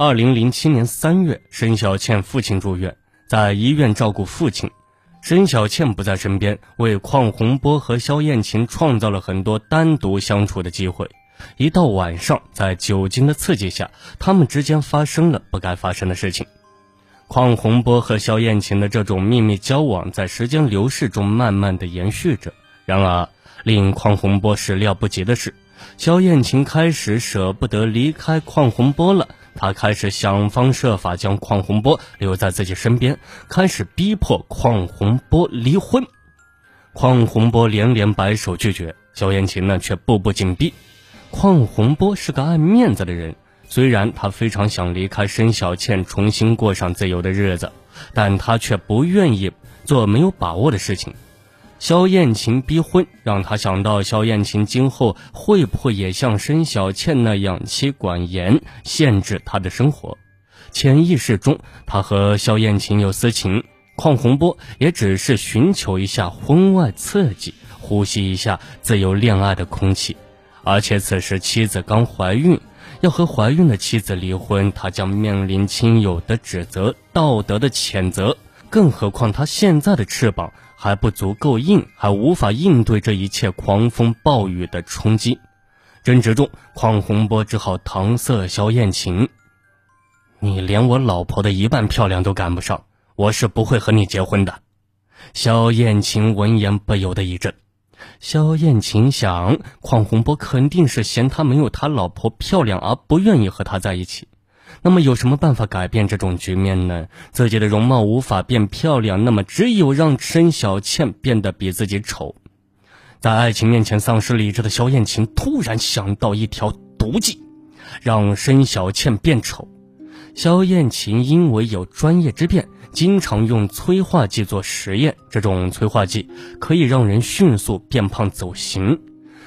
二零零七年三月，申小倩父亲住院，在医院照顾父亲。申小倩不在身边，为邝洪波和肖艳琴创造了很多单独相处的机会。一到晚上，在酒精的刺激下，他们之间发生了不该发生的事情。邝洪波和肖艳琴的这种秘密交往，在时间流逝中慢慢的延续着。然而，令邝洪波始料不及的是，肖艳琴开始舍不得离开邝洪波了。他开始想方设法将邝洪波留在自己身边，开始逼迫邝洪波离婚。邝洪波连连摆手拒绝，萧艳琴呢却步步紧逼。邝洪波是个爱面子的人，虽然他非常想离开申小倩，重新过上自由的日子，但他却不愿意做没有把握的事情。萧艳琴逼婚，让他想到萧艳琴今后会不会也像申小倩那样妻管严，限制他的生活。潜意识中，他和萧艳琴有私情，邝洪波也只是寻求一下婚外刺激，呼吸一下自由恋爱的空气。而且此时妻子刚怀孕，要和怀孕的妻子离婚，他将面临亲友的指责、道德的谴责。更何况他现在的翅膀。还不足够硬，还无法应对这一切狂风暴雨的冲击。争执中，邝洪波只好搪塞萧艳琴：“你连我老婆的一半漂亮都赶不上，我是不会和你结婚的。”萧艳琴闻言不由得一震。萧艳琴想，邝洪波肯定是嫌他没有他老婆漂亮而不愿意和他在一起。那么有什么办法改变这种局面呢？自己的容貌无法变漂亮，那么只有让申小倩变得比自己丑。在爱情面前丧失理智的萧艳琴突然想到一条毒计，让申小倩变丑。萧艳琴因为有专业之便，经常用催化剂做实验。这种催化剂可以让人迅速变胖走形。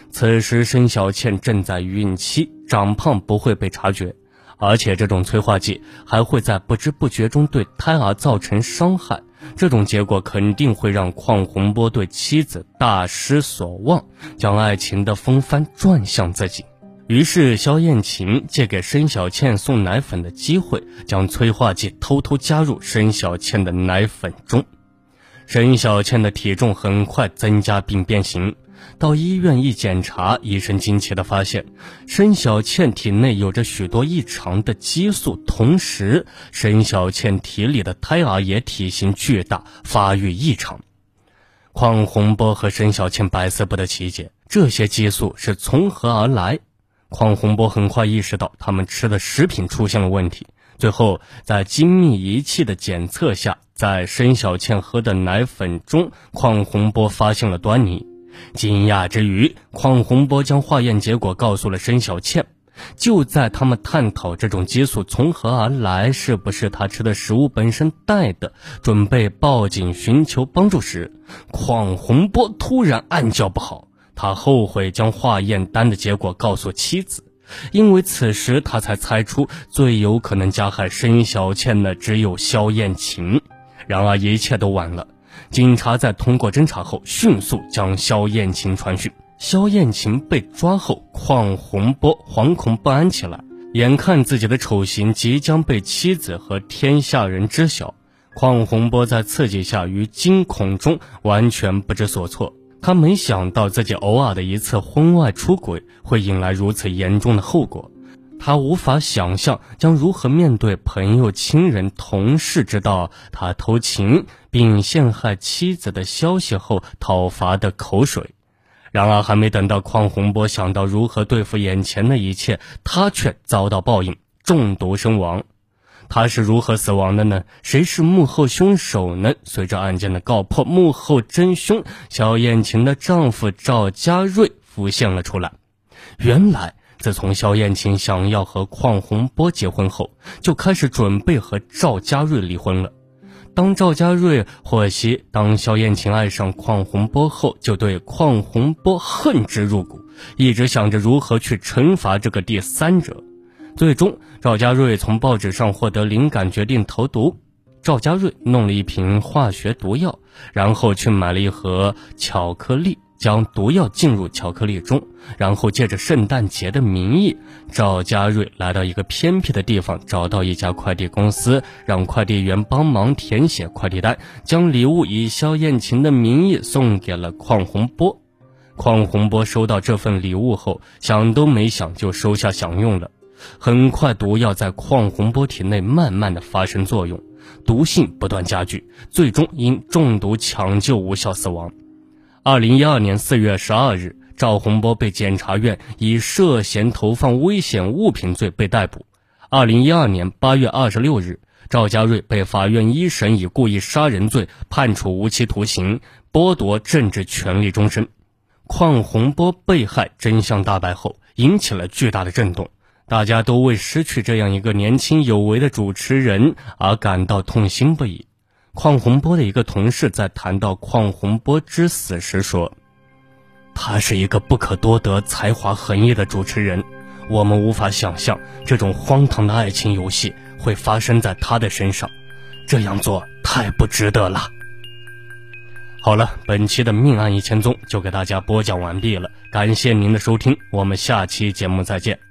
此时申小倩正在孕期，长胖不会被察觉。而且这种催化剂还会在不知不觉中对胎儿造成伤害，这种结果肯定会让邝洪波对妻子大失所望，将爱情的风帆转向自己。于是肖艳琴借给申小倩送奶粉的机会，将催化剂偷偷加入申小倩的奶粉中。申小倩的体重很快增加并变形。到医院一检查，医生惊奇地发现，申小倩体内有着许多异常的激素，同时申小倩体里的胎儿也体型巨大，发育异常。邝洪波和申小倩百思不得其解，这些激素是从何而来？邝洪波很快意识到他们吃的食品出现了问题，最后在精密仪器的检测下，在申小倩喝的奶粉中，邝洪波发现了端倪。惊讶之余，邝洪波将化验结果告诉了申小倩。就在他们探讨这种激素从何而来，是不是他吃的食物本身带的，准备报警寻求帮助时，邝洪波突然暗叫不好。他后悔将化验单的结果告诉妻子，因为此时他才猜出最有可能加害申小倩的只有肖艳琴。然而一切都晚了。警察在通过侦查后，迅速将肖艳琴传讯。肖艳琴被抓后，邝洪波惶恐不安起来。眼看自己的丑行即将被妻子和天下人知晓，邝洪波在刺激下于惊恐中完全不知所措。他没想到自己偶尔的一次婚外出轨会引来如此严重的后果。他无法想象将如何面对朋友、亲人、同事知道他偷情并陷害妻子的消息后讨伐的口水。然而，还没等到邝洪波想到如何对付眼前的一切，他却遭到报应，中毒身亡。他是如何死亡的呢？谁是幕后凶手呢？随着案件的告破，幕后真凶小艳琴的丈夫赵家瑞浮现了出来。原来。自从肖艳琴想要和邝洪波结婚后，就开始准备和赵家瑞离婚了。当赵家瑞获悉当肖艳琴爱上邝洪波后，就对邝洪波恨之入骨，一直想着如何去惩罚这个第三者。最终，赵家瑞从报纸上获得灵感，决定投毒。赵家瑞弄了一瓶化学毒药，然后去买了一盒巧克力。将毒药进入巧克力中，然后借着圣诞节的名义，赵家瑞来到一个偏僻的地方，找到一家快递公司，让快递员帮忙填写快递单，将礼物以肖艳琴的名义送给了邝洪波。邝洪波收到这份礼物后，想都没想就收下享用了。很快，毒药在邝洪波体内慢慢的发生作用，毒性不断加剧，最终因中毒抢救无效死亡。二零一二年四月十二日，赵洪波被检察院以涉嫌投放危险物品罪被逮捕。二零一二年八月二十六日，赵家瑞被法院一审以故意杀人罪判处无期徒刑，剥夺政治权利终身。邝洪波被害真相大白后，引起了巨大的震动，大家都为失去这样一个年轻有为的主持人而感到痛心不已。邝洪波的一个同事在谈到邝洪波之死时说：“他是一个不可多得、才华横溢的主持人，我们无法想象这种荒唐的爱情游戏会发生在他的身上，这样做太不值得了。”好了，本期的命案一千宗就给大家播讲完毕了，感谢您的收听，我们下期节目再见。